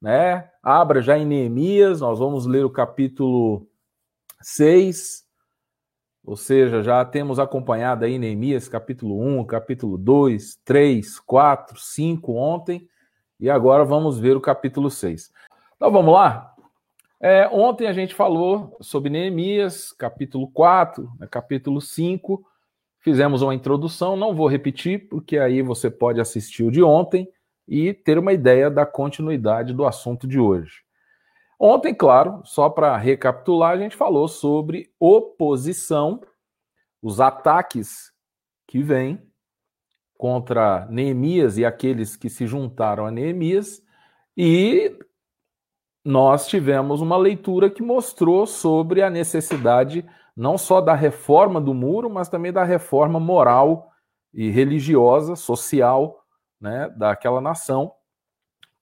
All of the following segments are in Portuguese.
né? Abra já em Neemias, nós vamos ler o capítulo 6. Ou seja, já temos acompanhado aí Neemias capítulo 1, capítulo 2, 3, 4, 5 ontem, e agora vamos ver o capítulo 6. Então vamos lá? É, ontem a gente falou sobre Neemias, capítulo 4, né, capítulo 5, fizemos uma introdução, não vou repetir, porque aí você pode assistir o de ontem e ter uma ideia da continuidade do assunto de hoje. Ontem, claro, só para recapitular, a gente falou sobre oposição, os ataques que vêm contra Neemias e aqueles que se juntaram a Neemias, e nós tivemos uma leitura que mostrou sobre a necessidade não só da reforma do muro, mas também da reforma moral e religiosa, social, né, daquela nação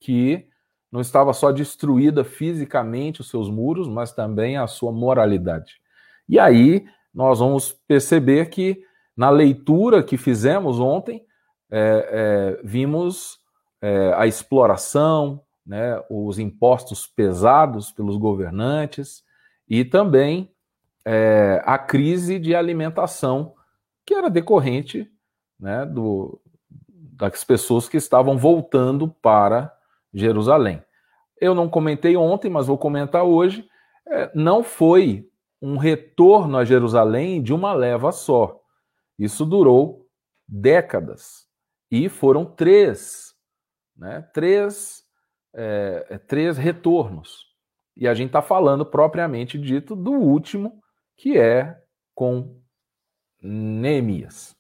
que não estava só destruída fisicamente os seus muros, mas também a sua moralidade. E aí nós vamos perceber que na leitura que fizemos ontem, é, é, vimos é, a exploração, né, os impostos pesados pelos governantes e também é, a crise de alimentação que era decorrente né, do, das pessoas que estavam voltando para Jerusalém. Eu não comentei ontem, mas vou comentar hoje. É, não foi um retorno a Jerusalém de uma leva só. Isso durou décadas. E foram três, né? Três, é, é três retornos. E a gente está falando propriamente dito do último, que é com Neemias.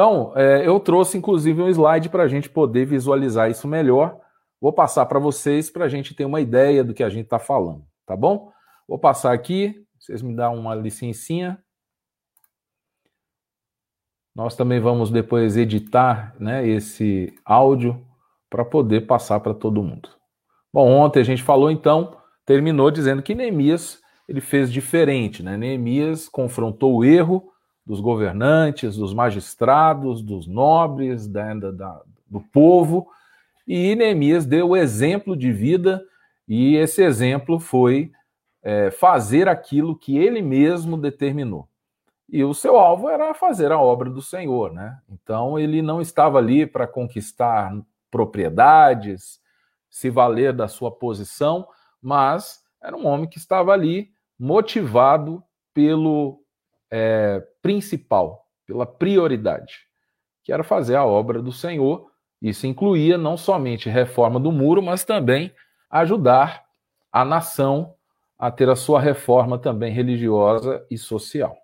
Então, é, eu trouxe inclusive um slide para a gente poder visualizar isso melhor. Vou passar para vocês para a gente ter uma ideia do que a gente está falando, tá bom? Vou passar aqui, vocês me dão uma licencinha. Nós também vamos depois editar né, esse áudio para poder passar para todo mundo. Bom, ontem a gente falou então, terminou dizendo que Neemias ele fez diferente, né? Neemias confrontou o erro dos governantes, dos magistrados, dos nobres, da, da, do povo, e Neemias deu o exemplo de vida, e esse exemplo foi é, fazer aquilo que ele mesmo determinou. E o seu alvo era fazer a obra do Senhor, né? Então ele não estava ali para conquistar propriedades, se valer da sua posição, mas era um homem que estava ali motivado pelo é, principal, pela prioridade, que era fazer a obra do Senhor isso incluía não somente reforma do muro, mas também ajudar a nação a ter a sua reforma também religiosa e social.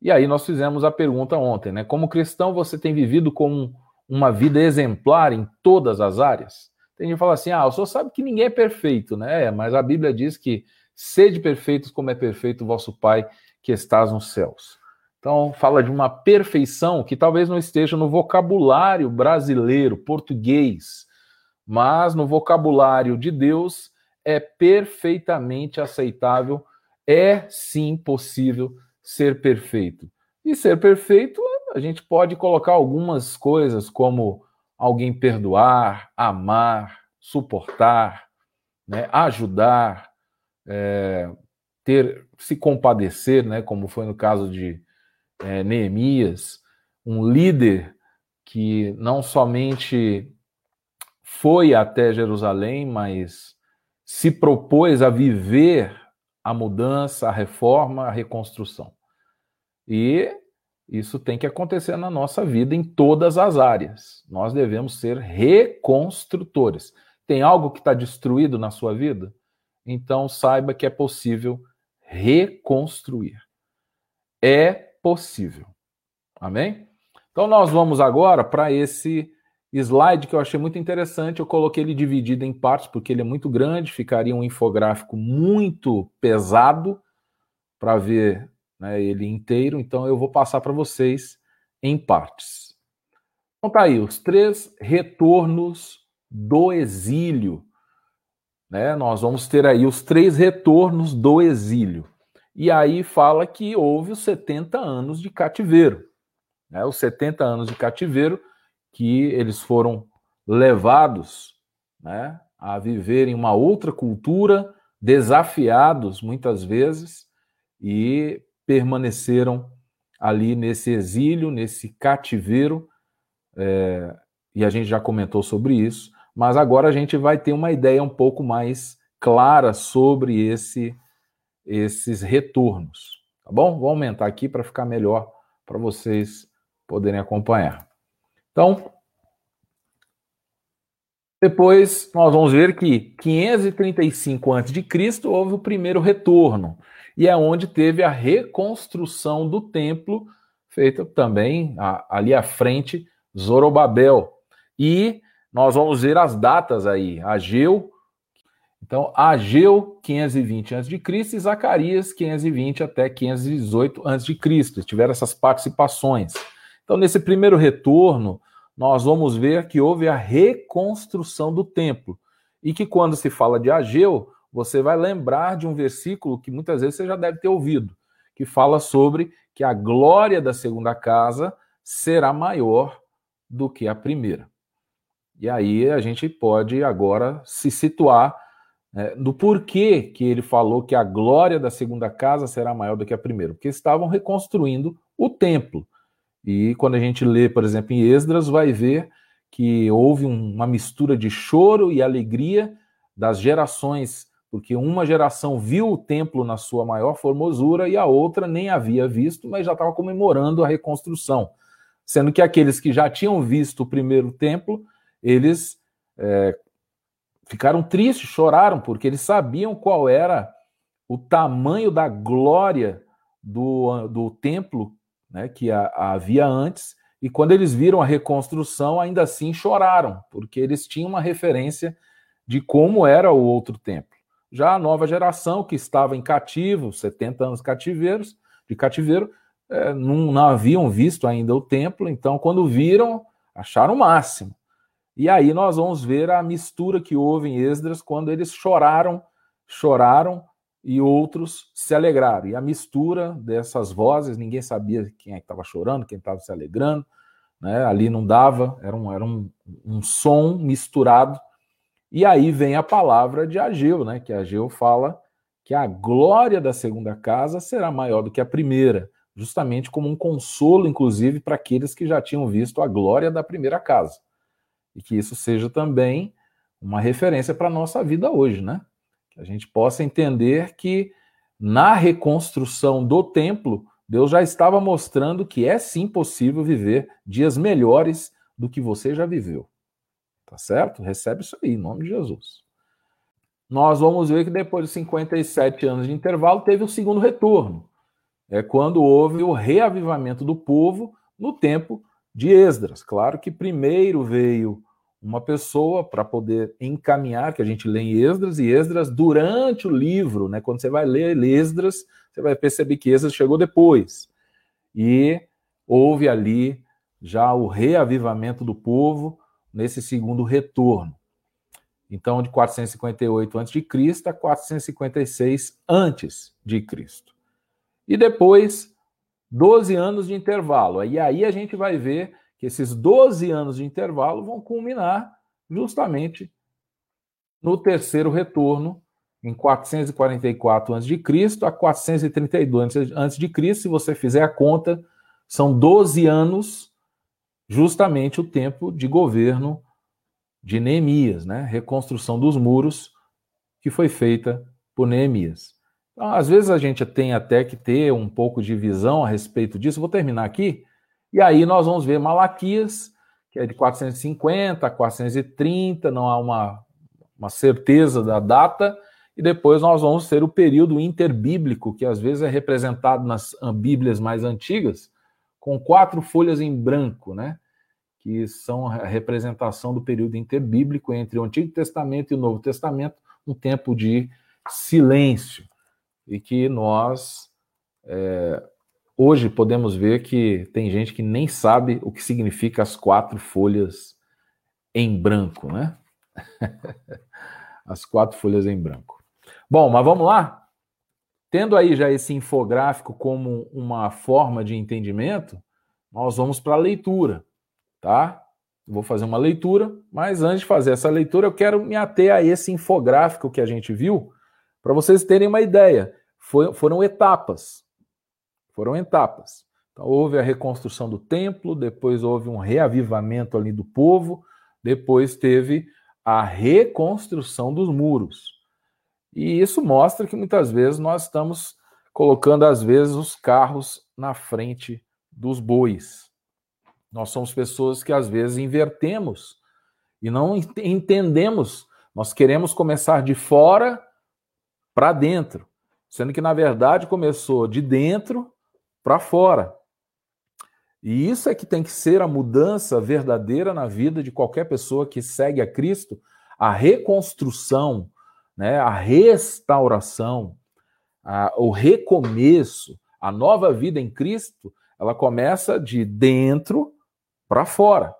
E aí nós fizemos a pergunta ontem, né? Como cristão, você tem vivido com uma vida exemplar em todas as áreas? Tem gente que fala assim: ah, o senhor sabe que ninguém é perfeito, né? Mas a Bíblia diz que sede perfeitos como é perfeito o vosso Pai que estás nos céus. Então, fala de uma perfeição que talvez não esteja no vocabulário brasileiro, português, mas no vocabulário de Deus é perfeitamente aceitável, é sim possível ser perfeito. E ser perfeito, a gente pode colocar algumas coisas como alguém perdoar, amar, suportar, né, ajudar, é, ter, se compadecer, né, como foi no caso de é, Neemias, um líder que não somente foi até Jerusalém, mas se propôs a viver a mudança, a reforma, a reconstrução. E isso tem que acontecer na nossa vida em todas as áreas. Nós devemos ser reconstrutores. Tem algo que está destruído na sua vida? Então saiba que é possível reconstruir. É possível. Amém? Então nós vamos agora para esse slide que eu achei muito interessante. Eu coloquei ele dividido em partes porque ele é muito grande, ficaria um infográfico muito pesado para ver né, ele inteiro. Então eu vou passar para vocês em partes. Então tá aí os três retornos do exílio. Né? Nós vamos ter aí os três retornos do exílio. E aí fala que houve os 70 anos de cativeiro. Né? Os 70 anos de cativeiro que eles foram levados né, a viver em uma outra cultura, desafiados muitas vezes, e permaneceram ali nesse exílio, nesse cativeiro, é, e a gente já comentou sobre isso, mas agora a gente vai ter uma ideia um pouco mais clara sobre esse, esses retornos, tá bom? Vou aumentar aqui para ficar melhor para vocês poderem acompanhar. Então, depois nós vamos ver que 535 a.C. houve o primeiro retorno, e é onde teve a reconstrução do templo, feita também ali à frente, Zorobabel. E nós vamos ver as datas aí, Ageu, então Ageu 520 a.C. e Zacarias 520 até 518 a.C. Tiveram essas participações. Então, nesse primeiro retorno, nós vamos ver que houve a reconstrução do templo. E que quando se fala de Ageu, você vai lembrar de um versículo que muitas vezes você já deve ter ouvido, que fala sobre que a glória da segunda casa será maior do que a primeira. E aí a gente pode agora se situar é, do porquê que ele falou que a glória da segunda casa será maior do que a primeira, porque estavam reconstruindo o templo. E quando a gente lê, por exemplo, em Esdras, vai ver que houve uma mistura de choro e alegria das gerações, porque uma geração viu o templo na sua maior formosura e a outra nem havia visto, mas já estava comemorando a reconstrução. Sendo que aqueles que já tinham visto o primeiro templo, eles é, ficaram tristes, choraram, porque eles sabiam qual era o tamanho da glória do, do templo né, que a, a havia antes, e quando eles viram a reconstrução, ainda assim choraram, porque eles tinham uma referência de como era o outro templo. Já a nova geração, que estava em cativo, 70 anos cativeiros, de cativeiro, é, não, não haviam visto ainda o templo, então quando viram, acharam o máximo. E aí nós vamos ver a mistura que houve em Esdras quando eles choraram, choraram e outros se alegraram. E a mistura dessas vozes, ninguém sabia quem é que estava chorando, quem estava se alegrando, né? ali não dava, era, um, era um, um som misturado. E aí vem a palavra de Ageu, né? que Ageu fala que a glória da segunda casa será maior do que a primeira, justamente como um consolo, inclusive, para aqueles que já tinham visto a glória da primeira casa. E que isso seja também uma referência para a nossa vida hoje, né? que a gente possa entender que na reconstrução do templo, Deus já estava mostrando que é sim possível viver dias melhores do que você já viveu. Tá certo? Recebe isso aí, em nome de Jesus. Nós vamos ver que depois de 57 anos de intervalo, teve o segundo retorno. É quando houve o reavivamento do povo no tempo de Esdras. Claro que primeiro veio uma pessoa para poder encaminhar, que a gente lê em Esdras, e Esdras, durante o livro, né, quando você vai ler Esdras, você vai perceber que Esdras chegou depois. E houve ali já o reavivamento do povo nesse segundo retorno. Então, de 458 a.C. a 456 a.C. E depois, 12 anos de intervalo. E aí a gente vai ver que esses 12 anos de intervalo vão culminar justamente no terceiro retorno, em 444 a.C. a 432 a.C. Se você fizer a conta, são 12 anos, justamente o tempo de governo de Neemias, né? Reconstrução dos muros que foi feita por Neemias. Então, às vezes a gente tem até que ter um pouco de visão a respeito disso. Vou terminar aqui e aí nós vamos ver Malaquias, que é de 450 a 430, não há uma, uma certeza da data, e depois nós vamos ter o período interbíblico, que às vezes é representado nas Bíblias mais antigas, com quatro folhas em branco, né? Que são a representação do período interbíblico entre o Antigo Testamento e o Novo Testamento, um tempo de silêncio, e que nós é, Hoje podemos ver que tem gente que nem sabe o que significa as quatro folhas em branco, né? as quatro folhas em branco. Bom, mas vamos lá? Tendo aí já esse infográfico como uma forma de entendimento, nós vamos para a leitura, tá? Vou fazer uma leitura, mas antes de fazer essa leitura, eu quero me ater a esse infográfico que a gente viu, para vocês terem uma ideia. Foi, foram etapas. Foram etapas. Então, houve a reconstrução do templo, depois houve um reavivamento ali do povo, depois teve a reconstrução dos muros. E isso mostra que muitas vezes nós estamos colocando, às vezes, os carros na frente dos bois. Nós somos pessoas que, às vezes, invertemos e não entendemos. Nós queremos começar de fora para dentro, sendo que, na verdade, começou de dentro para fora. E isso é que tem que ser a mudança verdadeira na vida de qualquer pessoa que segue a Cristo, a reconstrução, né, a restauração, a, o recomeço, a nova vida em Cristo, ela começa de dentro para fora.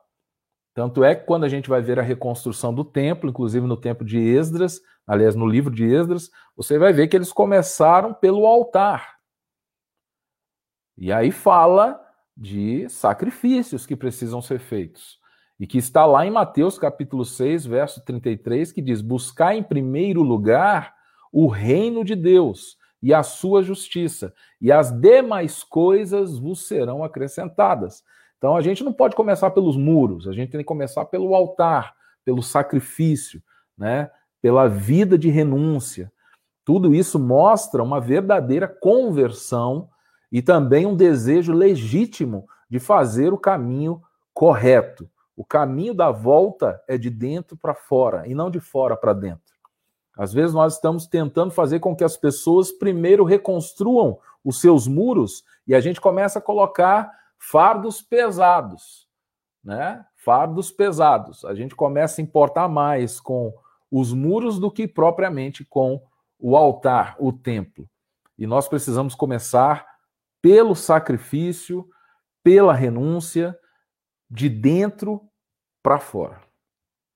Tanto é que quando a gente vai ver a reconstrução do templo, inclusive no templo de Esdras, aliás, no livro de Esdras, você vai ver que eles começaram pelo altar. E aí fala de sacrifícios que precisam ser feitos. E que está lá em Mateus capítulo 6, verso 33, que diz: Buscar em primeiro lugar o reino de Deus e a sua justiça, e as demais coisas vos serão acrescentadas. Então a gente não pode começar pelos muros, a gente tem que começar pelo altar, pelo sacrifício, né? pela vida de renúncia. Tudo isso mostra uma verdadeira conversão e também um desejo legítimo de fazer o caminho correto. O caminho da volta é de dentro para fora e não de fora para dentro. Às vezes nós estamos tentando fazer com que as pessoas primeiro reconstruam os seus muros e a gente começa a colocar fardos pesados, né? Fardos pesados. A gente começa a importar mais com os muros do que propriamente com o altar, o templo. E nós precisamos começar pelo sacrifício, pela renúncia, de dentro para fora.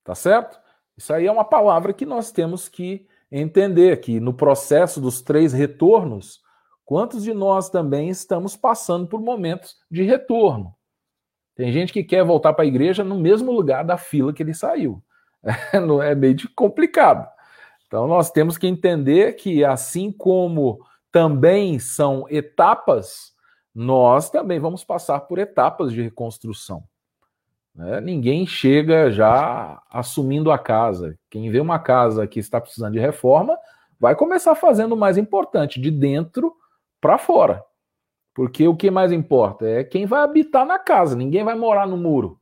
Tá certo? Isso aí é uma palavra que nós temos que entender que no processo dos três retornos, quantos de nós também estamos passando por momentos de retorno? Tem gente que quer voltar para a igreja no mesmo lugar da fila que ele saiu. É, é meio complicado. Então nós temos que entender que assim como também são etapas, nós também vamos passar por etapas de reconstrução. Né? Ninguém chega já assumindo a casa. Quem vê uma casa que está precisando de reforma vai começar fazendo o mais importante, de dentro para fora. Porque o que mais importa é quem vai habitar na casa, ninguém vai morar no muro.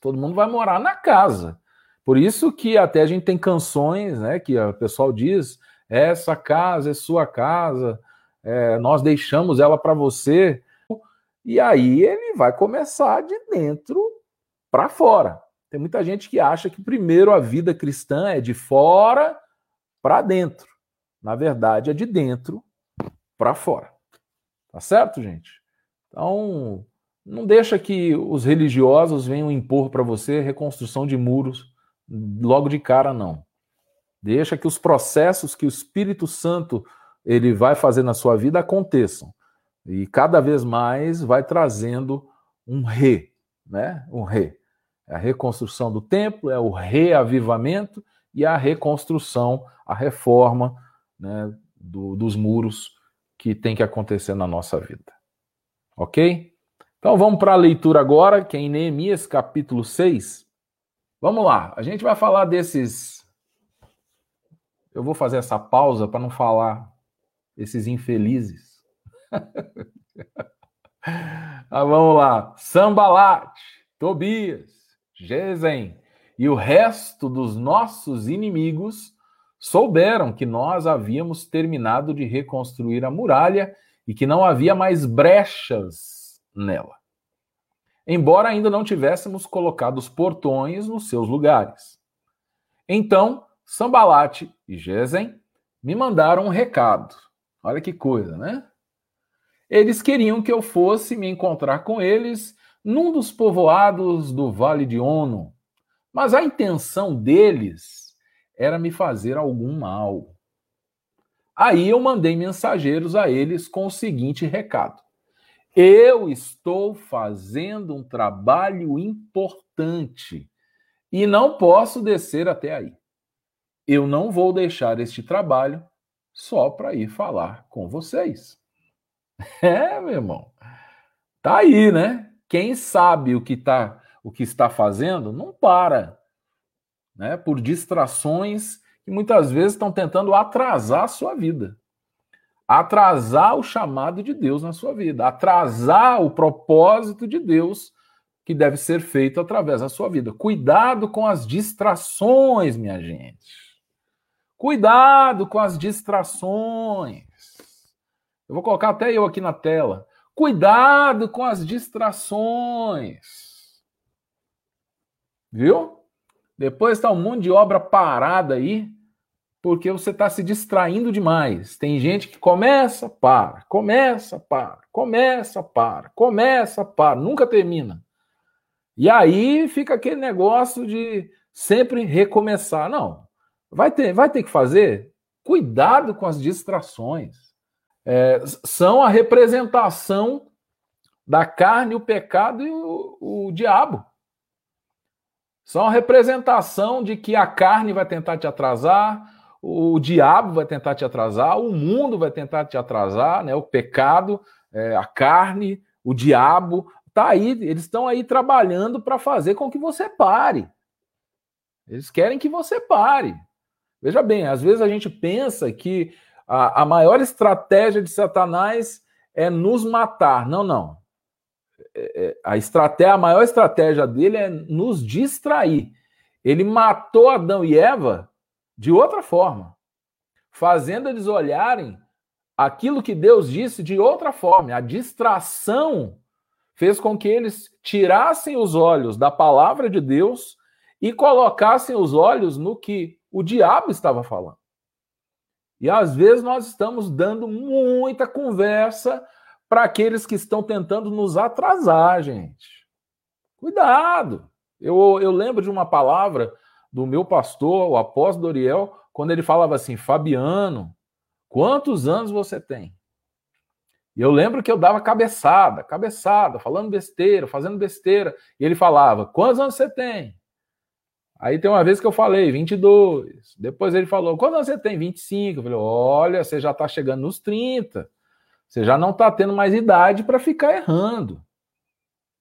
Todo mundo vai morar na casa. Por isso que até a gente tem canções, né, que o pessoal diz essa casa é sua casa, é, nós deixamos ela para você. E aí ele vai começar de dentro para fora. Tem muita gente que acha que primeiro a vida cristã é de fora para dentro. Na verdade, é de dentro para fora. Tá certo, gente? Então, não deixa que os religiosos venham impor para você reconstrução de muros logo de cara, não. Deixa que os processos que o Espírito Santo ele vai fazer na sua vida aconteçam. E cada vez mais vai trazendo um re, né? Um re. É a reconstrução do templo, é o reavivamento e a reconstrução, a reforma né, do, dos muros que tem que acontecer na nossa vida. Ok? Então vamos para a leitura agora, que é em Neemias capítulo 6. Vamos lá, a gente vai falar desses eu vou fazer essa pausa para não falar esses infelizes. ah, vamos lá. Sambalat, Tobias, Gesem e o resto dos nossos inimigos souberam que nós havíamos terminado de reconstruir a muralha e que não havia mais brechas nela. Embora ainda não tivéssemos colocado os portões nos seus lugares. Então Sambalate e Gesem me mandaram um recado. Olha que coisa, né? Eles queriam que eu fosse me encontrar com eles num dos povoados do Vale de Ono, mas a intenção deles era me fazer algum mal. Aí eu mandei mensageiros a eles com o seguinte recado: Eu estou fazendo um trabalho importante e não posso descer até aí. Eu não vou deixar este trabalho só para ir falar com vocês. É, meu irmão. Tá aí, né? Quem sabe o que tá, o que está fazendo, não para, né? Por distrações que muitas vezes estão tentando atrasar a sua vida. Atrasar o chamado de Deus na sua vida, atrasar o propósito de Deus que deve ser feito através da sua vida. Cuidado com as distrações, minha gente. Cuidado com as distrações. Eu vou colocar até eu aqui na tela. Cuidado com as distrações. Viu? Depois está um monte de obra parada aí, porque você está se distraindo demais. Tem gente que começa, para, começa, para, começa, para, começa, para, nunca termina. E aí fica aquele negócio de sempre recomeçar. Não, vai ter, vai ter que fazer. Cuidado com as distrações. É, são a representação da carne, o pecado e o, o diabo. São a representação de que a carne vai tentar te atrasar, o diabo vai tentar te atrasar, o mundo vai tentar te atrasar, né? O pecado, é, a carne, o diabo, tá aí, eles estão aí trabalhando para fazer com que você pare. Eles querem que você pare. Veja bem, às vezes a gente pensa que a, a maior estratégia de Satanás é nos matar. Não, não. É, é, a estratégia, a maior estratégia dele é nos distrair. Ele matou Adão e Eva de outra forma, fazendo eles olharem aquilo que Deus disse de outra forma. A distração fez com que eles tirassem os olhos da palavra de Deus e colocassem os olhos no que o diabo estava falando. E às vezes nós estamos dando muita conversa para aqueles que estão tentando nos atrasar, gente. Cuidado! Eu, eu lembro de uma palavra do meu pastor, o apóstolo Doriel, quando ele falava assim: Fabiano, quantos anos você tem? E eu lembro que eu dava cabeçada, cabeçada, falando besteira, fazendo besteira. E ele falava: Quantos anos você tem? Aí tem uma vez que eu falei 22. Depois ele falou: Quantos anos você tem? 25. Eu falei: Olha, você já está chegando nos 30. Você já não está tendo mais idade para ficar errando.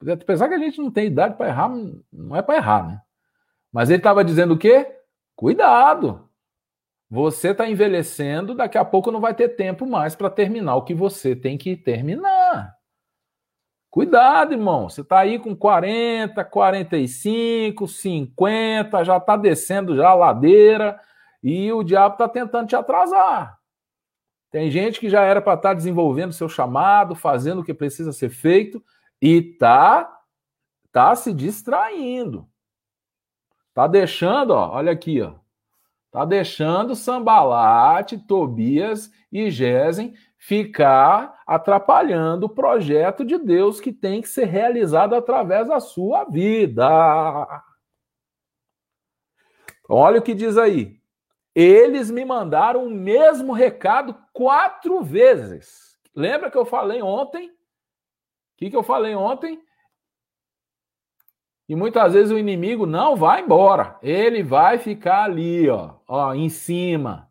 Apesar que a gente não tem idade para errar, não é para errar, né? Mas ele estava dizendo o quê? Cuidado. Você está envelhecendo, daqui a pouco não vai ter tempo mais para terminar o que você tem que terminar. Cuidado, irmão. Você está aí com 40, 45, 50, já está descendo já a ladeira e o diabo está tentando te atrasar. Tem gente que já era para estar tá desenvolvendo seu chamado, fazendo o que precisa ser feito e tá tá se distraindo. Tá deixando, ó, olha aqui, ó. Tá deixando Sambalate, Tobias e Gesem ficar atrapalhando o projeto de Deus que tem que ser realizado através da sua vida. Olha o que diz aí. Eles me mandaram o mesmo recado quatro vezes. Lembra que eu falei ontem? O que, que eu falei ontem? E muitas vezes o inimigo não vai embora. Ele vai ficar ali, ó, ó, em cima.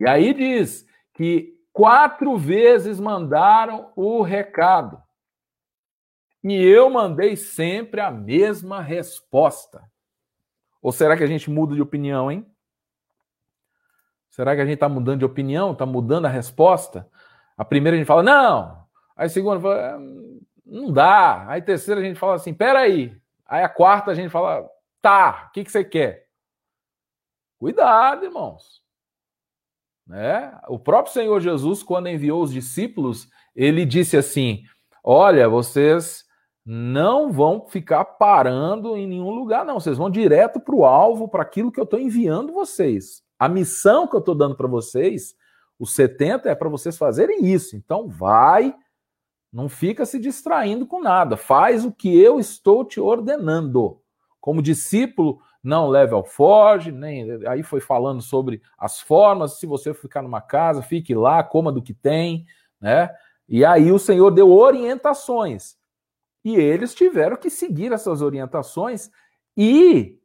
E aí diz que quatro vezes mandaram o recado. E eu mandei sempre a mesma resposta. Ou será que a gente muda de opinião, hein? Será que a gente está mudando de opinião? Está mudando a resposta? A primeira a gente fala, não. Aí a segunda fala, é, não dá. Aí a terceira a gente fala assim, peraí. Aí a quarta a gente fala, tá, o que, que você quer? Cuidado, irmãos. Né? O próprio Senhor Jesus, quando enviou os discípulos, ele disse assim: Olha, vocês não vão ficar parando em nenhum lugar, não. Vocês vão direto para o alvo, para aquilo que eu estou enviando vocês. A missão que eu estou dando para vocês, os 70, é para vocês fazerem isso. Então, vai, não fica se distraindo com nada. Faz o que eu estou te ordenando. Como discípulo, não leve ao forge, nem aí foi falando sobre as formas. Se você ficar numa casa, fique lá, coma do que tem, né? E aí o Senhor deu orientações. E eles tiveram que seguir essas orientações. E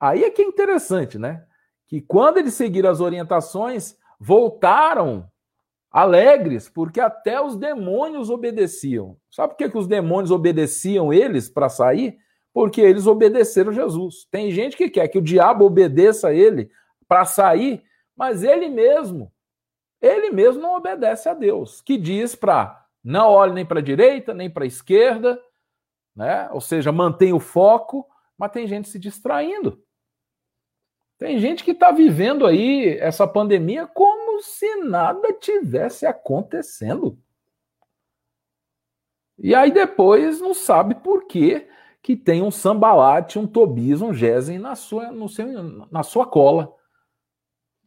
aí é que é interessante, né? Que quando eles seguiram as orientações, voltaram alegres, porque até os demônios obedeciam. Sabe por que, que os demônios obedeciam eles para sair? Porque eles obedeceram Jesus. Tem gente que quer que o diabo obedeça a ele para sair, mas ele mesmo, ele mesmo não obedece a Deus, que diz para não olhe nem para a direita, nem para a esquerda, né? Ou seja, mantém o foco, mas tem gente se distraindo. Tem gente que está vivendo aí essa pandemia como se nada tivesse acontecendo. E aí depois não sabe por que que tem um sambalate, um Tobias, um Gesem na sua, no seu, na sua cola,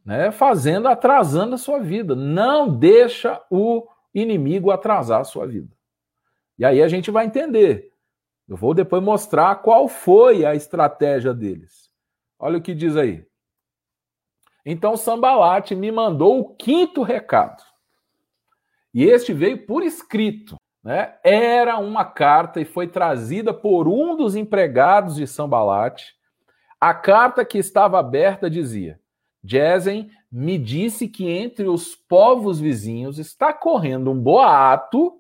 né? fazendo, atrasando a sua vida. Não deixa o inimigo atrasar a sua vida. E aí a gente vai entender. Eu vou depois mostrar qual foi a estratégia deles. Olha o que diz aí. Então Sambalate me mandou o quinto recado. E este veio por escrito. Né? Era uma carta e foi trazida por um dos empregados de Sambalate. A carta que estava aberta dizia: Jezen me disse que entre os povos vizinhos está correndo um boato.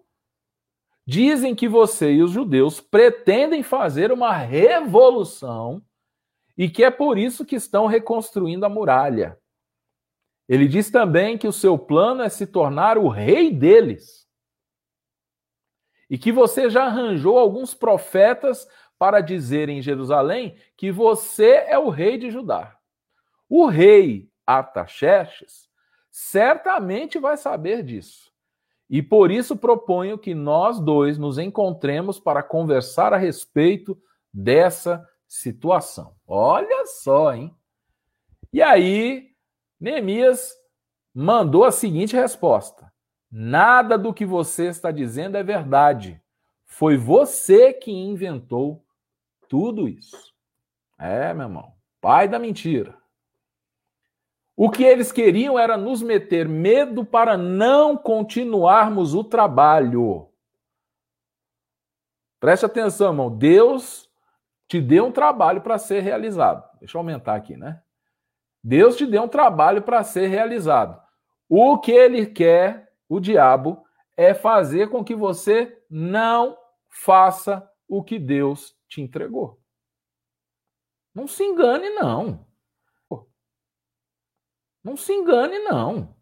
Dizem que você e os judeus pretendem fazer uma revolução e que é por isso que estão reconstruindo a muralha. Ele diz também que o seu plano é se tornar o rei deles. E que você já arranjou alguns profetas para dizer em Jerusalém que você é o rei de Judá. O rei Artaxerxes certamente vai saber disso. E por isso proponho que nós dois nos encontremos para conversar a respeito dessa situação. Olha só, hein? E aí, Neemias mandou a seguinte resposta: Nada do que você está dizendo é verdade. Foi você que inventou tudo isso. É, meu irmão, pai da mentira. O que eles queriam era nos meter medo para não continuarmos o trabalho. Preste atenção, irmão. Deus te deu um trabalho para ser realizado. Deixa eu aumentar aqui, né? Deus te deu um trabalho para ser realizado. O que ele quer, o diabo, é fazer com que você não faça o que Deus te entregou. Não se engane, não. Não se engane, não.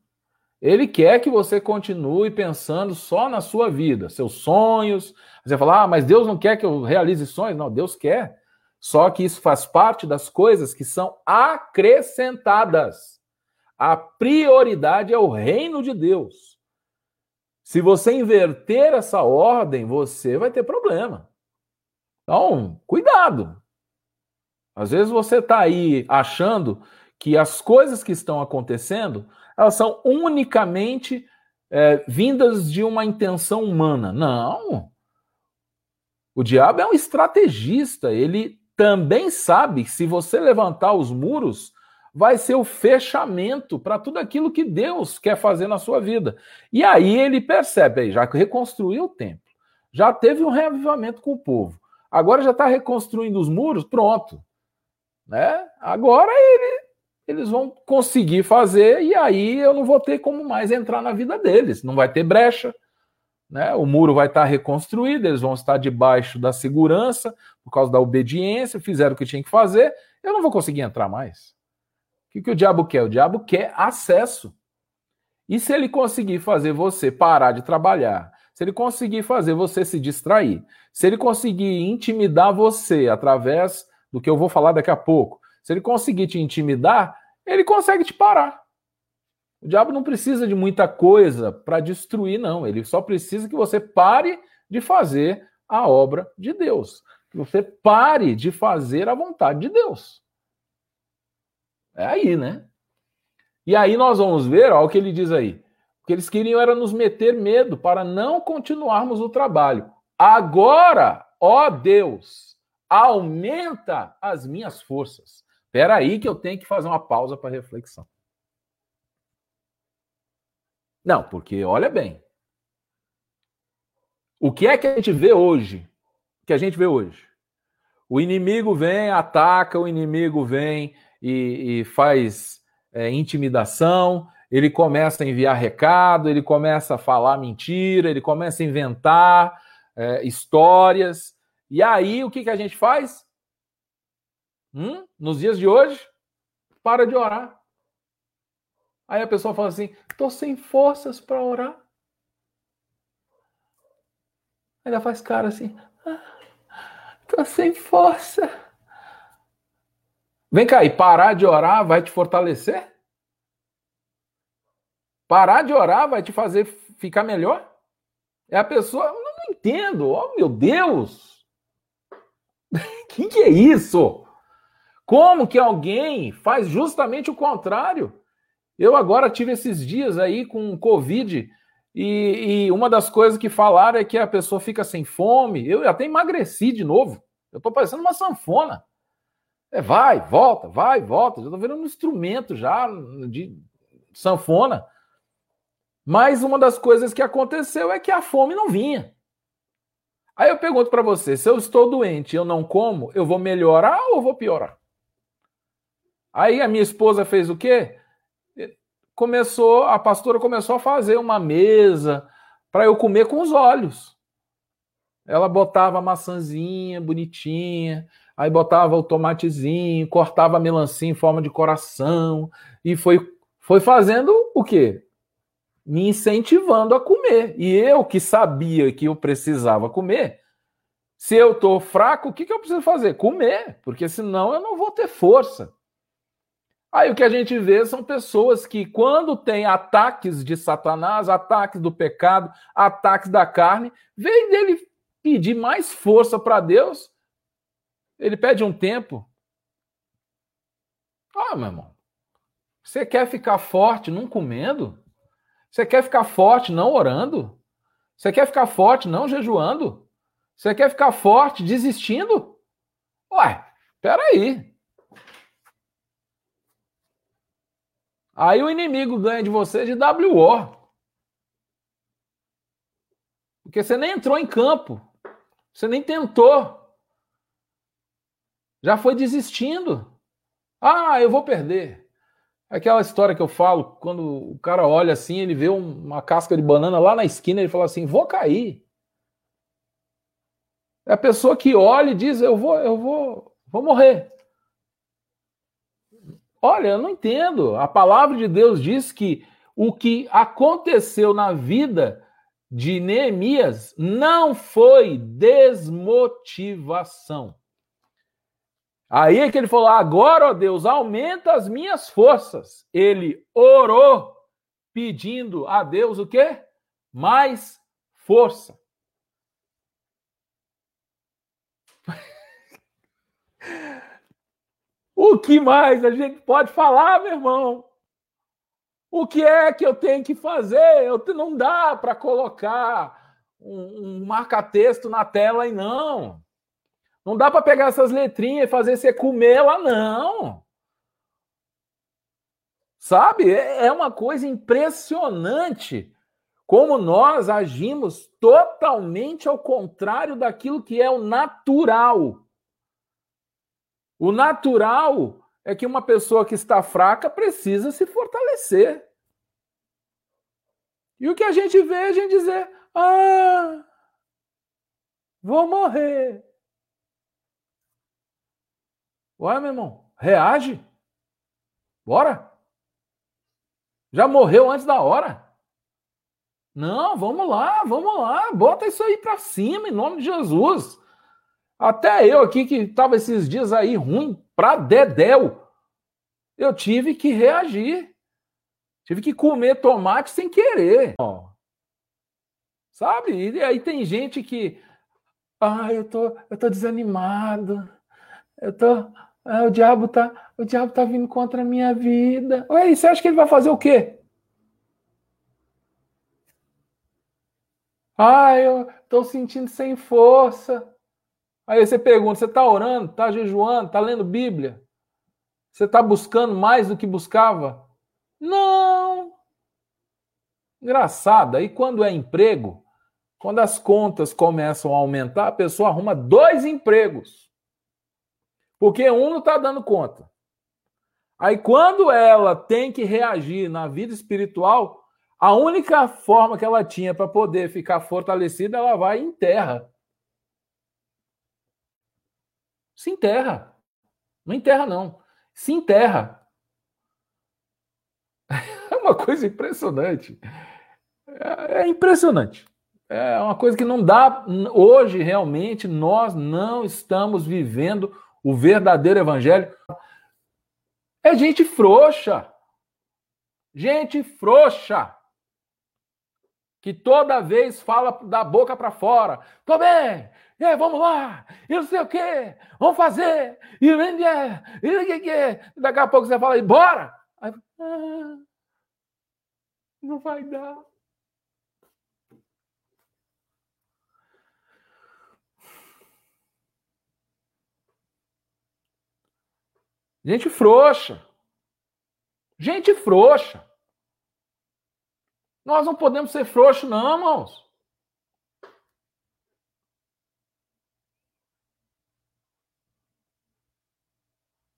Ele quer que você continue pensando só na sua vida, seus sonhos. Você fala, ah, mas Deus não quer que eu realize sonhos. Não, Deus quer. Só que isso faz parte das coisas que são acrescentadas. A prioridade é o reino de Deus. Se você inverter essa ordem, você vai ter problema. Então, cuidado. Às vezes você está aí achando que as coisas que estão acontecendo elas são unicamente é, vindas de uma intenção humana. Não. O diabo é um estrategista. Ele também sabe que se você levantar os muros, vai ser o fechamento para tudo aquilo que Deus quer fazer na sua vida. E aí ele percebe, já reconstruiu o templo, já teve um reavivamento com o povo, agora já está reconstruindo os muros, pronto. Né? Agora ele eles vão conseguir fazer e aí eu não vou ter como mais entrar na vida deles. Não vai ter brecha, né? O muro vai estar reconstruído, eles vão estar debaixo da segurança por causa da obediência, fizeram o que tinha que fazer. Eu não vou conseguir entrar mais. O que, que o diabo quer? O diabo quer acesso. E se ele conseguir fazer você parar de trabalhar, se ele conseguir fazer você se distrair, se ele conseguir intimidar você através do que eu vou falar daqui a pouco, se ele conseguir te intimidar, ele consegue te parar. O diabo não precisa de muita coisa para destruir, não. Ele só precisa que você pare de fazer a obra de Deus. Que você pare de fazer a vontade de Deus. É aí, né? E aí nós vamos ver ó, o que ele diz aí. O que eles queriam era nos meter medo para não continuarmos o trabalho. Agora, ó Deus, aumenta as minhas forças. Espera aí que eu tenho que fazer uma pausa para reflexão. Não, porque olha bem. O que é que a gente vê hoje? O que a gente vê hoje? O inimigo vem, ataca, o inimigo vem e, e faz é, intimidação, ele começa a enviar recado, ele começa a falar mentira, ele começa a inventar é, histórias. E aí, o que, que a gente faz? Hum? Nos dias de hoje, para de orar. Aí a pessoa fala assim: estou sem forças para orar. Ela faz cara assim: ah, sem força. Vem cá, e parar de orar vai te fortalecer? Parar de orar vai te fazer ficar melhor? É a pessoa, eu não entendo, oh meu Deus! que que é isso? Como que alguém faz justamente o contrário? Eu agora tive esses dias aí com Covid e, e, uma das coisas que falaram é que a pessoa fica sem fome. Eu até emagreci de novo. Eu tô parecendo uma sanfona. É, vai, volta, vai, volta. Eu tô vendo um instrumento já de sanfona. Mas uma das coisas que aconteceu é que a fome não vinha. Aí eu pergunto para você, se eu estou doente e eu não como, eu vou melhorar ou vou piorar? Aí a minha esposa fez o quê? Começou, a pastora começou a fazer uma mesa para eu comer com os olhos. Ela botava a maçãzinha bonitinha, aí botava o tomatezinho, cortava a melancia em forma de coração e foi foi fazendo o quê? me incentivando a comer. E eu que sabia que eu precisava comer, se eu estou fraco, o que, que eu preciso fazer? Comer, porque senão eu não vou ter força. Aí o que a gente vê são pessoas que, quando tem ataques de Satanás, ataques do pecado, ataques da carne, vem dele pedir mais força para Deus, ele pede um tempo. Ah, meu irmão, você quer ficar forte não comendo? Você quer ficar forte não orando? Você quer ficar forte não jejuando? Você quer ficar forte desistindo? Ué, peraí. Aí o inimigo ganha de você de WO. Porque você nem entrou em campo. Você nem tentou. Já foi desistindo. Ah, eu vou perder. Aquela história que eu falo, quando o cara olha assim, ele vê uma casca de banana lá na esquina, ele fala assim: vou cair. É a pessoa que olha e diz: eu vou, eu vou, vou morrer. Olha, eu não entendo. A palavra de Deus diz que o que aconteceu na vida de Neemias não foi desmotivação. Aí é que ele falou: agora, ó Deus, aumenta as minhas forças. Ele orou, pedindo a Deus o quê? Mais força. O que mais a gente pode falar, meu irmão? O que é que eu tenho que fazer? Eu, não dá para colocar um, um marca-texto na tela e não. Não dá para pegar essas letrinhas e fazer você comer lá, não. Sabe? É, é uma coisa impressionante como nós agimos totalmente ao contrário daquilo que é o natural. O natural é que uma pessoa que está fraca precisa se fortalecer. E o que a gente vê é a gente dizer: ah, vou morrer. Ué, meu irmão, reage. Bora. Já morreu antes da hora. Não, vamos lá, vamos lá, bota isso aí para cima em nome de Jesus. Até eu aqui que estava esses dias aí ruim para dedéu, eu tive que reagir. Tive que comer tomate sem querer. Sabe? E aí tem gente que, ah, eu tô, eu tô desanimado. Eu tô, ah, o diabo tá, o diabo tá vindo contra a minha vida. Ué, você acha que ele vai fazer o quê? Ah, eu tô sentindo sem força. Aí você pergunta: você tá orando, tá jejuando, tá lendo Bíblia? Você tá buscando mais do que buscava? Não. Engraçado. Aí quando é emprego, Quando as contas começam a aumentar, a pessoa arruma dois empregos. Porque um não está dando conta. Aí, quando ela tem que reagir na vida espiritual, a única forma que ela tinha para poder ficar fortalecida, ela vai e enterra. Se enterra. Não enterra, não. Se enterra. É uma coisa impressionante. É, é impressionante. É uma coisa que não dá. Hoje, realmente, nós não estamos vivendo o verdadeiro evangelho. É gente frouxa. Gente frouxa. Que toda vez fala da boca para fora. Tô bem, é, vamos lá, e não sei o quê, vamos fazer, e, e, e, e daqui a pouco você fala, bora! Aí, ah, não vai dar. Gente frouxa. Gente frouxa. Nós não podemos ser frouxos, não, irmãos.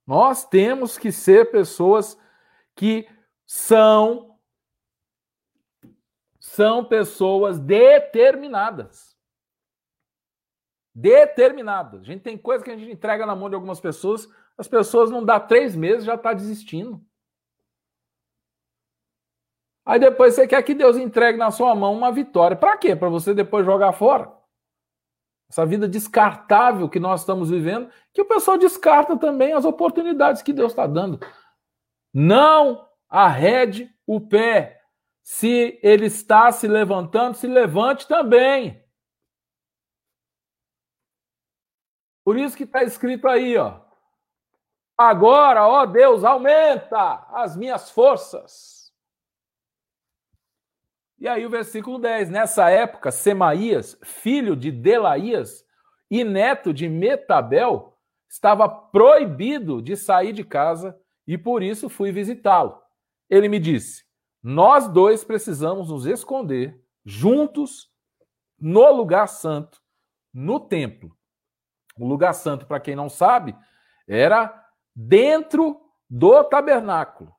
Nós temos que ser pessoas que são são pessoas determinadas. Determinadas. A gente tem coisa que a gente entrega na mão de algumas pessoas, as pessoas não dá três meses já está desistindo. Aí depois você quer que Deus entregue na sua mão uma vitória. Para quê? Para você depois jogar fora? essa vida descartável que nós estamos vivendo, que o pessoal descarta também as oportunidades que Deus está dando. Não arrede o pé. Se ele está se levantando, se levante também. Por isso que está escrito aí, ó. Agora, ó Deus, aumenta as minhas forças. E aí o versículo 10, nessa época, Semaías, filho de Delaías e neto de Metabel, estava proibido de sair de casa e por isso fui visitá-lo. Ele me disse: Nós dois precisamos nos esconder juntos no lugar santo, no templo. O lugar santo, para quem não sabe, era dentro do tabernáculo,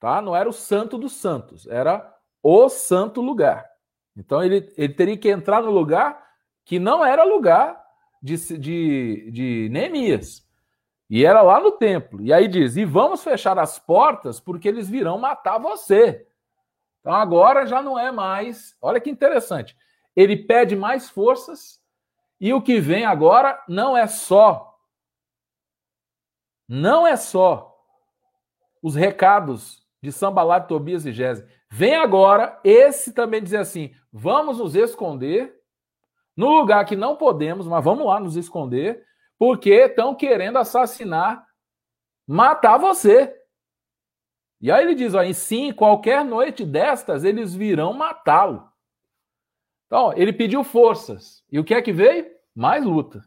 tá? Não era o santo dos santos, era o santo lugar. Então ele, ele teria que entrar no lugar que não era lugar de, de, de Neemias. E era lá no templo. E aí diz: e vamos fechar as portas porque eles virão matar você. Então agora já não é mais. Olha que interessante. Ele pede mais forças e o que vem agora não é só. Não é só os recados de Sambalat, Tobias e Gese. Vem agora, esse também dizer assim: vamos nos esconder no lugar que não podemos, mas vamos lá nos esconder, porque estão querendo assassinar, matar você. E aí ele diz: ó, sim, qualquer noite destas eles virão matá-lo. Então, ele pediu forças. E o que é que veio? Mais luta.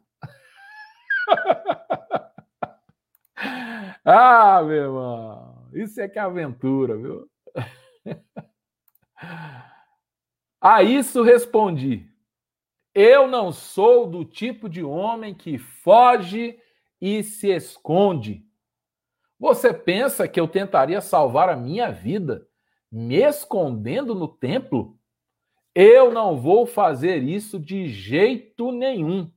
ah, meu irmão, isso é que é aventura, viu? A isso respondi: Eu não sou do tipo de homem que foge e se esconde. Você pensa que eu tentaria salvar a minha vida me escondendo no templo? Eu não vou fazer isso de jeito nenhum.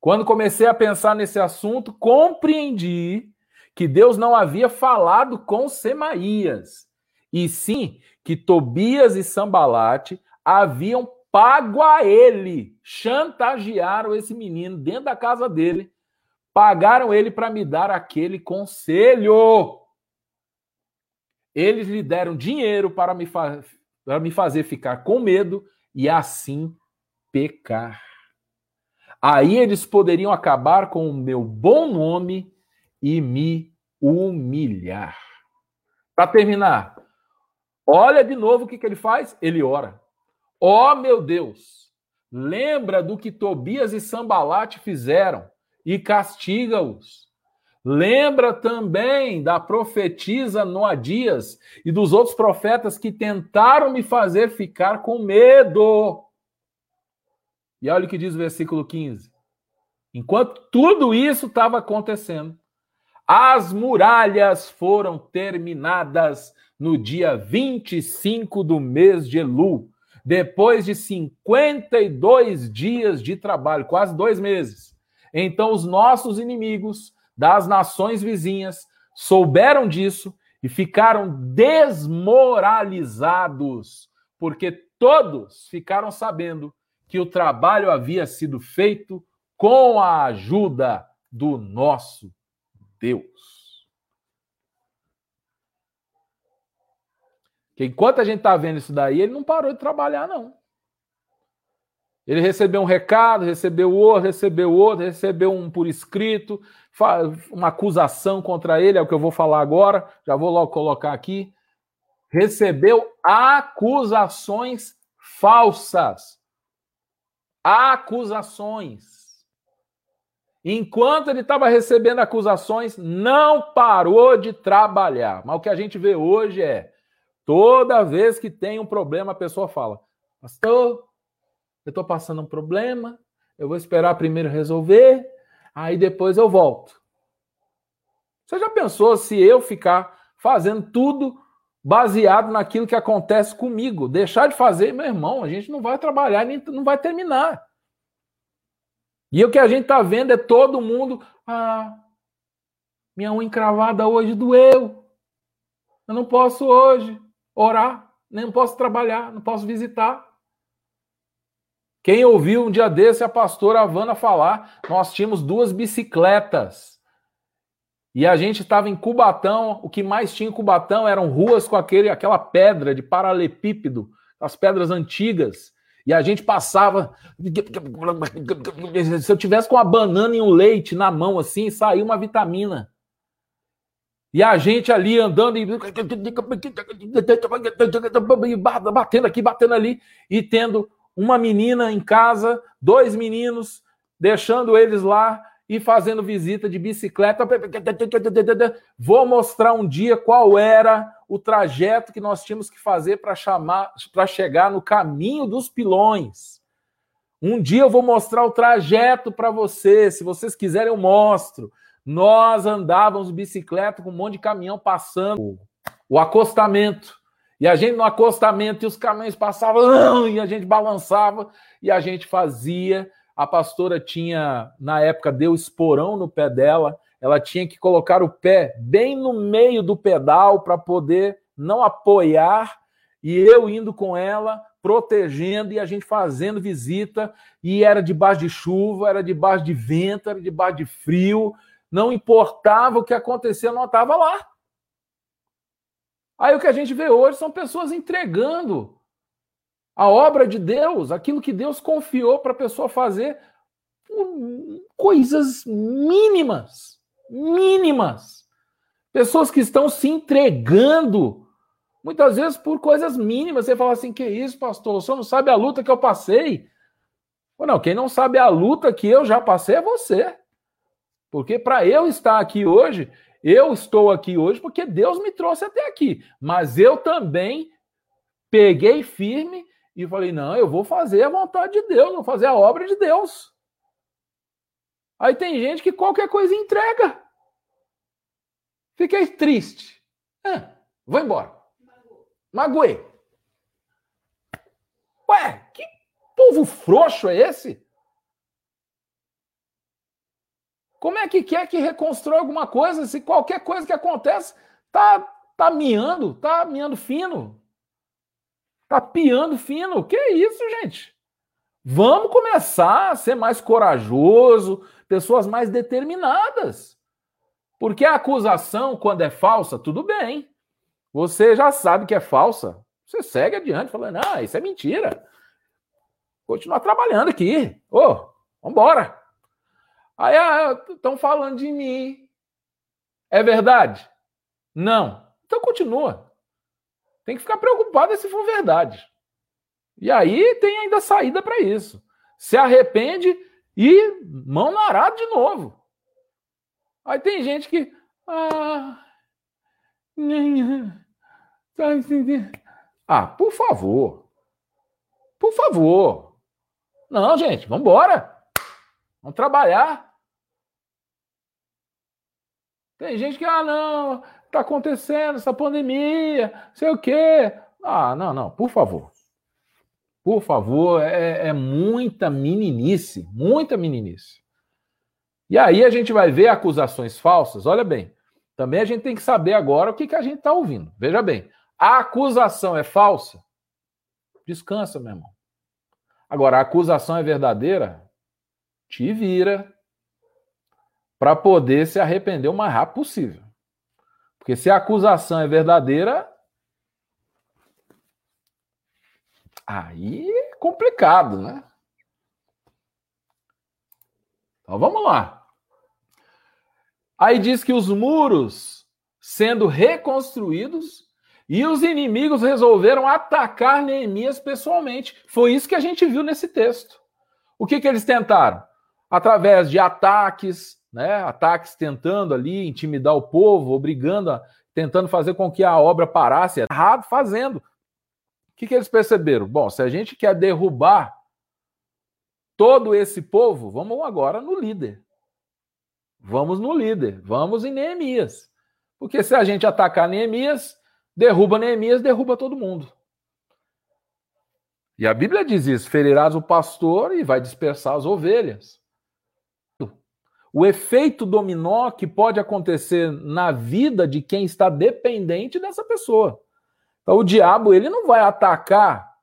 Quando comecei a pensar nesse assunto, compreendi que Deus não havia falado com Semaías e sim que Tobias e Sambalate haviam pago a ele, chantagearam esse menino dentro da casa dele, pagaram ele para me dar aquele conselho. Eles lhe deram dinheiro para me, para me fazer ficar com medo e assim pecar. Aí eles poderiam acabar com o meu bom nome e me humilhar. Para terminar, Olha de novo o que, que ele faz? Ele ora. Ó oh, meu Deus, lembra do que Tobias e Sambalate fizeram e castiga-os. Lembra também da profetisa Noadias e dos outros profetas que tentaram me fazer ficar com medo. E olha o que diz o versículo 15. Enquanto tudo isso estava acontecendo, as muralhas foram terminadas no dia 25 do mês de Elu, depois de 52 dias de trabalho, quase dois meses. Então, os nossos inimigos das nações vizinhas souberam disso e ficaram desmoralizados, porque todos ficaram sabendo que o trabalho havia sido feito com a ajuda do nosso Deus. Que enquanto a gente está vendo isso daí, ele não parou de trabalhar, não. Ele recebeu um recado, recebeu outro, recebeu outro, recebeu um por escrito, uma acusação contra ele, é o que eu vou falar agora, já vou logo colocar aqui. Recebeu acusações falsas. Acusações. Enquanto ele estava recebendo acusações, não parou de trabalhar. Mas o que a gente vê hoje é: toda vez que tem um problema, a pessoa fala, Pastor, eu estou passando um problema, eu vou esperar primeiro resolver, aí depois eu volto. Você já pensou se eu ficar fazendo tudo baseado naquilo que acontece comigo? Deixar de fazer, meu irmão, a gente não vai trabalhar nem não vai terminar. E o que a gente está vendo é todo mundo. Ah, minha unha encravada hoje doeu. Eu não posso hoje orar, nem não posso trabalhar, não posso visitar. Quem ouviu um dia desse a pastora Havana falar, nós tínhamos duas bicicletas. E a gente estava em Cubatão, o que mais tinha em Cubatão eram ruas com aquele, aquela pedra de paralepípedo, as pedras antigas. E a gente passava. Se eu tivesse com uma banana e um leite na mão assim, saiu uma vitamina. E a gente ali andando e batendo aqui, batendo ali, e tendo uma menina em casa, dois meninos, deixando eles lá e fazendo visita de bicicleta. Vou mostrar um dia qual era o trajeto que nós tínhamos que fazer para chamar para chegar no caminho dos pilões. Um dia eu vou mostrar o trajeto para vocês. Se vocês quiserem, eu mostro. Nós andávamos bicicleta com um monte de caminhão passando o acostamento. E a gente no acostamento, e os caminhões passavam, e a gente balançava, e a gente fazia. A pastora tinha, na época, deu esporão no pé dela, ela tinha que colocar o pé bem no meio do pedal para poder não apoiar, e eu indo com ela, protegendo, e a gente fazendo visita, e era debaixo de chuva, era debaixo de vento, era debaixo de frio, não importava o que acontecia, não estava lá. Aí o que a gente vê hoje são pessoas entregando a obra de Deus, aquilo que Deus confiou para a pessoa fazer, coisas mínimas, mínimas. Pessoas que estão se entregando, muitas vezes por coisas mínimas. Você fala assim: que isso, pastor? Senhor não sabe a luta que eu passei? Ou não, quem não sabe a luta que eu já passei é você. Porque para eu estar aqui hoje, eu estou aqui hoje porque Deus me trouxe até aqui, mas eu também peguei firme e falei: não, eu vou fazer a vontade de Deus, vou fazer a obra de Deus. Aí tem gente que qualquer coisa entrega. Fiquei triste. Ah, vou embora. Magoei. Ué, que povo frouxo é esse? Como é que quer que reconstrua alguma coisa se qualquer coisa que acontece tá, tá miando, tá miando fino? Tá piando fino. Que isso, gente? Vamos começar a ser mais corajoso, pessoas mais determinadas. Porque a acusação, quando é falsa, tudo bem. Você já sabe que é falsa. Você segue adiante, falando, ah, isso é mentira. Continuar trabalhando aqui. Ô, oh, vambora. Aí estão ah, falando de mim. É verdade? Não. Então continua. Tem que ficar preocupado se for verdade. E aí tem ainda saída para isso. Se arrepende e mão na arada de novo. Aí tem gente que. Ah, ah, por favor. Por favor. Não, gente, vamos embora. Vamos trabalhar. Tem gente que, ah, não, tá acontecendo essa pandemia, sei o quê. Ah, não, não, por favor. Por favor, é, é muita meninice, muita meninice. E aí a gente vai ver acusações falsas. Olha bem, também a gente tem que saber agora o que, que a gente está ouvindo. Veja bem, a acusação é falsa? Descansa, meu irmão. Agora, a acusação é verdadeira? Te vira para poder se arrepender o mais rápido possível. Porque se a acusação é verdadeira, aí é complicado, né? Então vamos lá. Aí diz que os muros sendo reconstruídos e os inimigos resolveram atacar Neemias pessoalmente. Foi isso que a gente viu nesse texto. O que, que eles tentaram? Através de ataques, né? Ataques tentando ali intimidar o povo, obrigando, a, tentando fazer com que a obra parasse, errado fazendo. O que, que eles perceberam? Bom, se a gente quer derrubar todo esse povo, vamos agora no líder. Vamos no líder, vamos em Neemias. Porque se a gente atacar Neemias, derruba Neemias, derruba todo mundo. E a Bíblia diz isso: ferirás o pastor e vai dispersar as ovelhas. O efeito dominó que pode acontecer na vida de quem está dependente dessa pessoa. Então, o diabo ele não vai atacar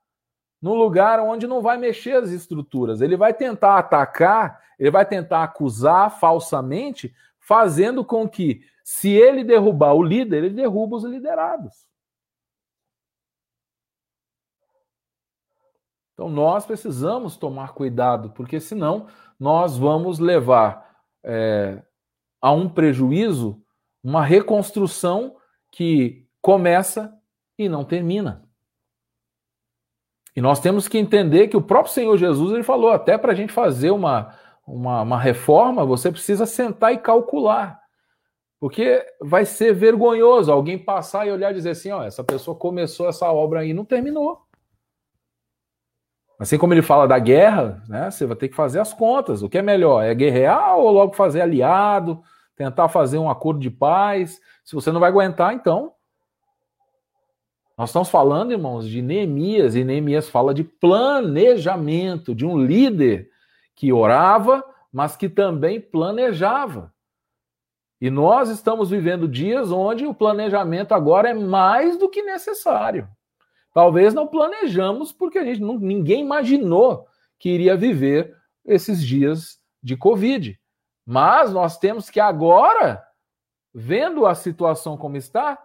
no lugar onde não vai mexer as estruturas. Ele vai tentar atacar, ele vai tentar acusar falsamente, fazendo com que, se ele derrubar o líder, ele derruba os liderados. Então nós precisamos tomar cuidado, porque senão nós vamos levar é, a um prejuízo, uma reconstrução que começa e não termina. E nós temos que entender que o próprio Senhor Jesus ele falou até para a gente fazer uma, uma, uma reforma, você precisa sentar e calcular. Porque vai ser vergonhoso alguém passar e olhar e dizer assim: ó, essa pessoa começou essa obra aí e não terminou. Assim como ele fala da guerra, né, você vai ter que fazer as contas. O que é melhor? É guerrear ou logo fazer aliado, tentar fazer um acordo de paz? Se você não vai aguentar, então. Nós estamos falando, irmãos, de Neemias, e Neemias fala de planejamento, de um líder que orava, mas que também planejava. E nós estamos vivendo dias onde o planejamento agora é mais do que necessário. Talvez não planejamos porque a gente não, ninguém imaginou que iria viver esses dias de Covid. Mas nós temos que agora, vendo a situação como está,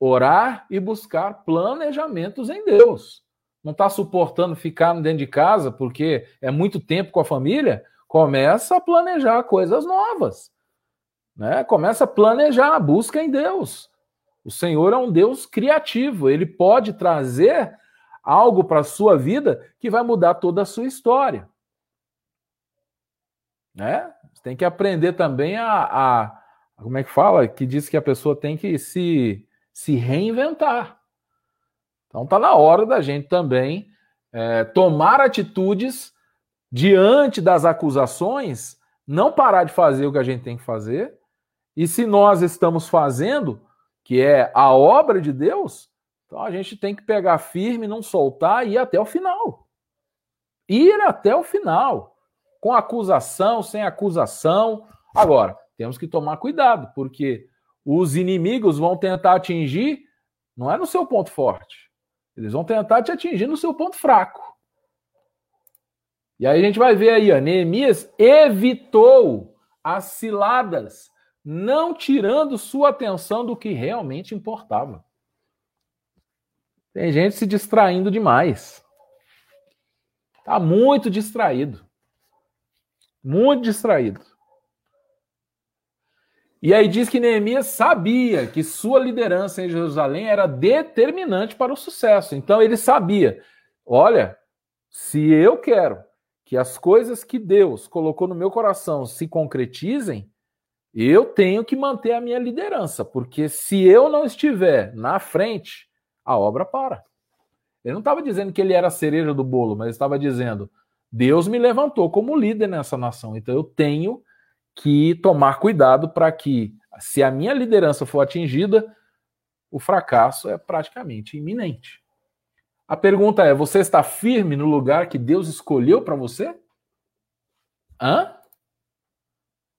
orar e buscar planejamentos em Deus. Não está suportando ficar dentro de casa porque é muito tempo com a família? Começa a planejar coisas novas. Né? Começa a planejar, busca em Deus. O Senhor é um Deus criativo, ele pode trazer algo para a sua vida que vai mudar toda a sua história. Né? Você tem que aprender também a, a, como é que fala? Que diz que a pessoa tem que se, se reinventar. Então tá na hora da gente também é, tomar atitudes diante das acusações, não parar de fazer o que a gente tem que fazer, e se nós estamos fazendo, que é a obra de Deus, então a gente tem que pegar firme, não soltar e ir até o final. Ir até o final. Com acusação, sem acusação. Agora, temos que tomar cuidado, porque os inimigos vão tentar atingir, não é no seu ponto forte. Eles vão tentar te atingir no seu ponto fraco. E aí a gente vai ver aí, ó, Neemias evitou as ciladas não tirando sua atenção do que realmente importava. Tem gente se distraindo demais. Está muito distraído. Muito distraído. E aí diz que Neemias sabia que sua liderança em Jerusalém era determinante para o sucesso. Então ele sabia: olha, se eu quero que as coisas que Deus colocou no meu coração se concretizem, eu tenho que manter a minha liderança, porque se eu não estiver na frente, a obra para. Ele não estava dizendo que ele era a cereja do bolo, mas estava dizendo: Deus me levantou como líder nessa nação. Então eu tenho que tomar cuidado para que, se a minha liderança for atingida, o fracasso é praticamente iminente. A pergunta é: você está firme no lugar que Deus escolheu para você? Hã?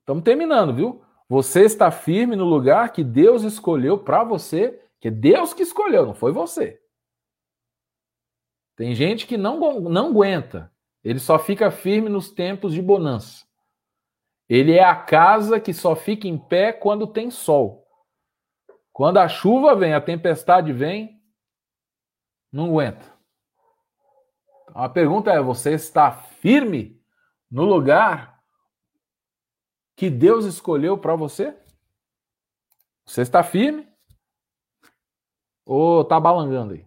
Estamos terminando, viu? Você está firme no lugar que Deus escolheu para você, que é Deus que escolheu, não foi você. Tem gente que não, não aguenta. Ele só fica firme nos tempos de bonança. Ele é a casa que só fica em pé quando tem sol. Quando a chuva vem, a tempestade vem, não aguenta. A pergunta é: você está firme no lugar que Deus escolheu para você? Você está firme? Ou está balangando aí?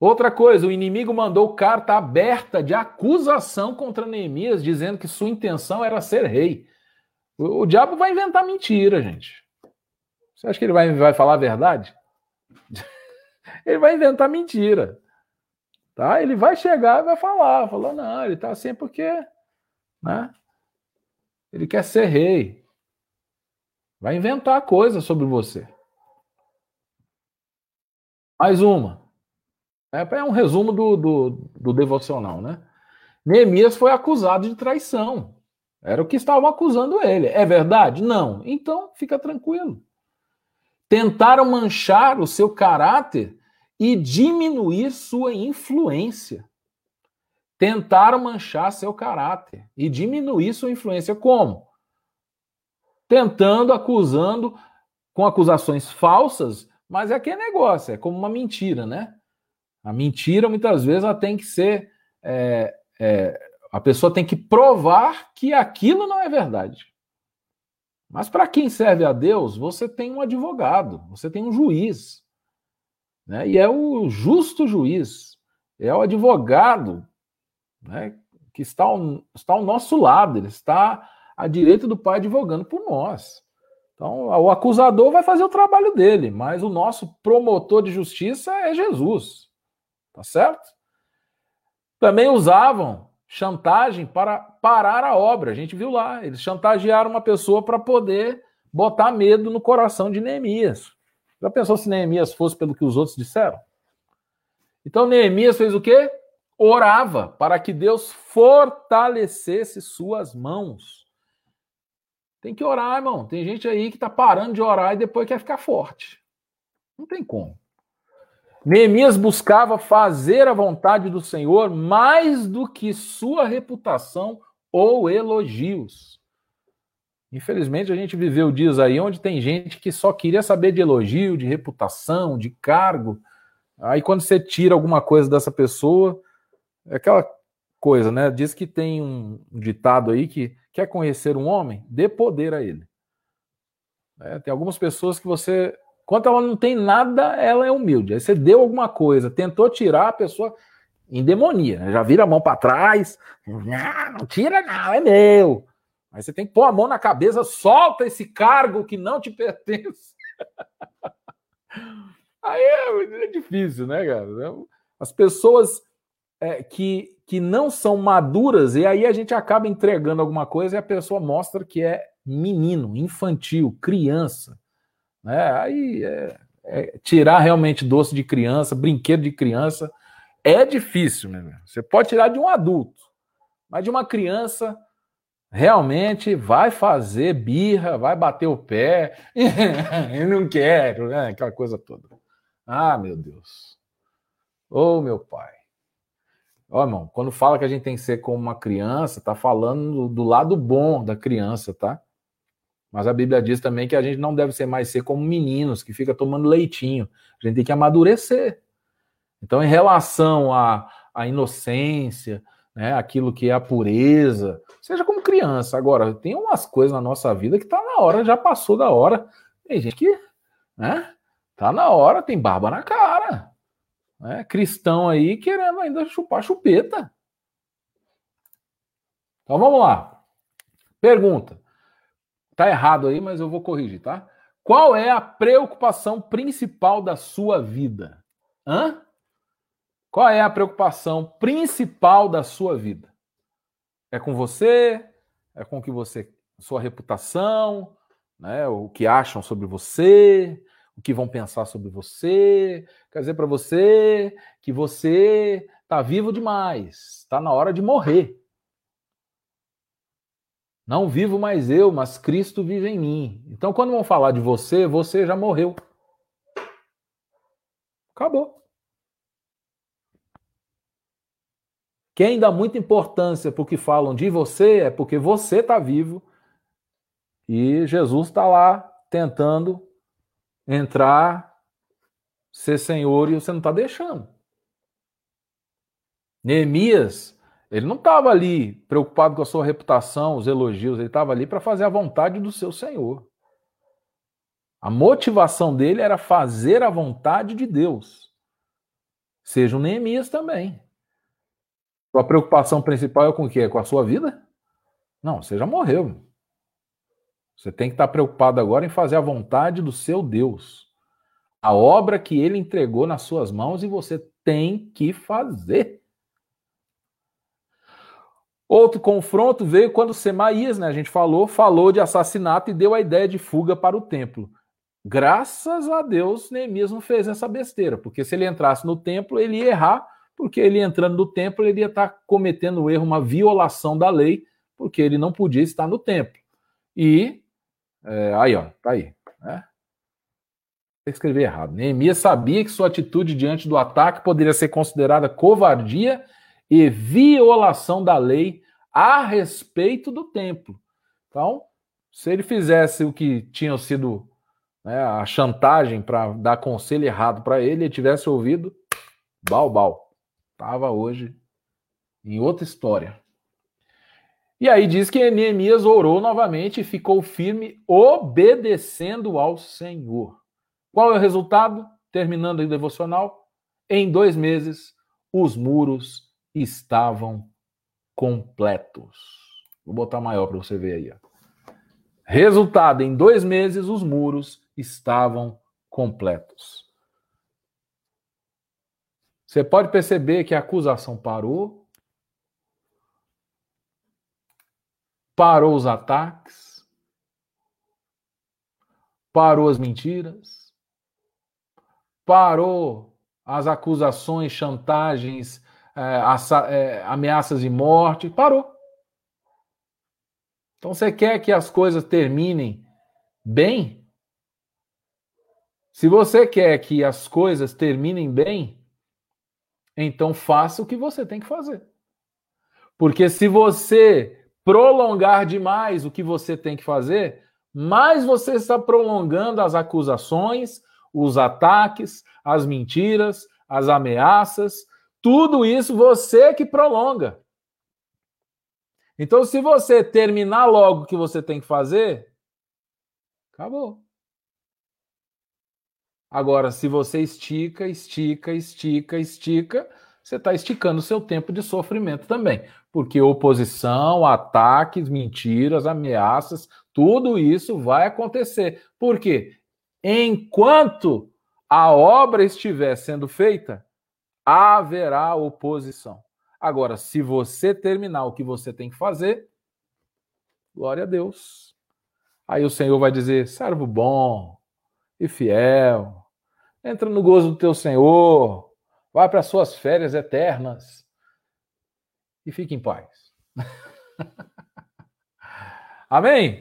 Outra coisa, o inimigo mandou carta aberta de acusação contra Neemias, dizendo que sua intenção era ser rei. O, o diabo vai inventar mentira, gente. Você acha que ele vai, vai falar a verdade? ele vai inventar mentira. Tá? Ele vai chegar e vai falar, falou não, ele está assim porque, né? Ele quer ser rei. Vai inventar coisa sobre você. Mais uma. É, é um resumo do, do, do devocional, né? Neemias foi acusado de traição. Era o que estavam acusando ele. É verdade? Não. Então, fica tranquilo. Tentaram manchar o seu caráter e diminuir sua influência. Tentaram manchar seu caráter e diminuir sua influência. Como? Tentando, acusando, com acusações falsas, mas é aquele negócio, é como uma mentira, né? A mentira, muitas vezes, ela tem que ser. É, é, a pessoa tem que provar que aquilo não é verdade. Mas para quem serve a Deus, você tem um advogado, você tem um juiz. Né? E é o justo juiz, é o advogado né, que está ao, está ao nosso lado, ele está à direita do Pai advogando por nós. Então, o acusador vai fazer o trabalho dele, mas o nosso promotor de justiça é Jesus. Tá certo? Também usavam chantagem para parar a obra. A gente viu lá, eles chantagearam uma pessoa para poder botar medo no coração de Neemias. Já pensou se Neemias fosse pelo que os outros disseram? Então Neemias fez o quê? Orava para que Deus fortalecesse suas mãos. Tem que orar, irmão. Tem gente aí que está parando de orar e depois quer ficar forte. Não tem como. Neemias buscava fazer a vontade do Senhor mais do que sua reputação ou elogios. Infelizmente, a gente viveu dias aí onde tem gente que só queria saber de elogio, de reputação, de cargo. Aí, quando você tira alguma coisa dessa pessoa, é aquela coisa, né? Diz que tem um ditado aí que quer conhecer um homem, dê poder a ele. É, tem algumas pessoas que você quando ela não tem nada, ela é humilde. Aí você deu alguma coisa, tentou tirar a pessoa em demonia, né? já vira a mão para trás, não, não tira não, é meu. Aí você tem que pôr a mão na cabeça, solta esse cargo que não te pertence. Aí é, é difícil, né, cara? As pessoas é, que, que não são maduras, e aí a gente acaba entregando alguma coisa e a pessoa mostra que é menino, infantil, criança. Né? Aí é, é, tirar realmente doce de criança, brinquedo de criança, é difícil, né? Você pode tirar de um adulto, mas de uma criança realmente vai fazer birra, vai bater o pé, eu não quero, né? Aquela coisa toda. Ah, meu Deus. Ô, oh, meu pai. Ó, irmão, quando fala que a gente tem que ser como uma criança, tá falando do lado bom da criança, tá? Mas a Bíblia diz também que a gente não deve ser mais ser como meninos que fica tomando leitinho. A gente tem que amadurecer. Então, em relação à, à inocência, né, aquilo que é a pureza, seja como criança. Agora, tem umas coisas na nossa vida que tá na hora, já passou da hora. Tem gente que, né, tá na hora, tem barba na cara. Né, cristão aí querendo ainda chupar chupeta. Então vamos lá. Pergunta. Tá errado aí, mas eu vou corrigir, tá? Qual é a preocupação principal da sua vida? Hã? Qual é a preocupação principal da sua vida? É com você? É com o que você, sua reputação, né? O que acham sobre você? O que vão pensar sobre você? Quer dizer para você que você está vivo demais, está na hora de morrer. Não vivo mais eu, mas Cristo vive em mim. Então, quando vão falar de você, você já morreu. Acabou. Quem dá muita importância para o que falam de você é porque você está vivo e Jesus está lá tentando entrar, ser senhor e você não está deixando. Neemias, ele não estava ali preocupado com a sua reputação, os elogios, ele estava ali para fazer a vontade do seu senhor. A motivação dele era fazer a vontade de Deus. Seja o Neemias também. Sua preocupação principal é com o quê? Com a sua vida? Não, você já morreu. Você tem que estar preocupado agora em fazer a vontade do seu Deus. A obra que ele entregou nas suas mãos e você tem que fazer. Outro confronto veio quando Semaías, né, a gente falou, falou de assassinato e deu a ideia de fuga para o templo. Graças a Deus, Neemias não fez essa besteira, porque se ele entrasse no templo, ele ia errar, porque ele entrando no templo, ele ia estar cometendo um erro, uma violação da lei, porque ele não podia estar no templo. E é, aí, ó, tá aí. Né? Escrevi errado. Neemias sabia que sua atitude diante do ataque poderia ser considerada covardia e violação da lei a respeito do templo. Então, se ele fizesse o que tinha sido né, a chantagem para dar conselho errado para ele, ele tivesse ouvido, bal, Estava hoje em outra história. E aí diz que Neemias orou novamente e ficou firme, obedecendo ao Senhor. Qual é o resultado? Terminando o devocional, em dois meses, os muros estavam completos. Vou botar maior para você ver aí. Ó. Resultado: em dois meses, os muros estavam completos. Você pode perceber que a acusação parou, parou os ataques, parou as mentiras, parou as acusações, chantagens, é, ameaças de morte, parou. Então você quer que as coisas terminem bem? Se você quer que as coisas terminem bem, então faça o que você tem que fazer. Porque se você prolongar demais o que você tem que fazer, mais você está prolongando as acusações, os ataques, as mentiras, as ameaças, tudo isso você que prolonga. Então, se você terminar logo o que você tem que fazer, acabou. Agora, se você estica, estica, estica, estica, você está esticando o seu tempo de sofrimento também. Porque oposição, ataques, mentiras, ameaças, tudo isso vai acontecer. Por quê? Enquanto a obra estiver sendo feita, haverá oposição. Agora, se você terminar o que você tem que fazer, glória a Deus. Aí o Senhor vai dizer: servo bom e fiel, Entra no gozo do teu Senhor. Vai para as suas férias eternas. E fique em paz. Amém?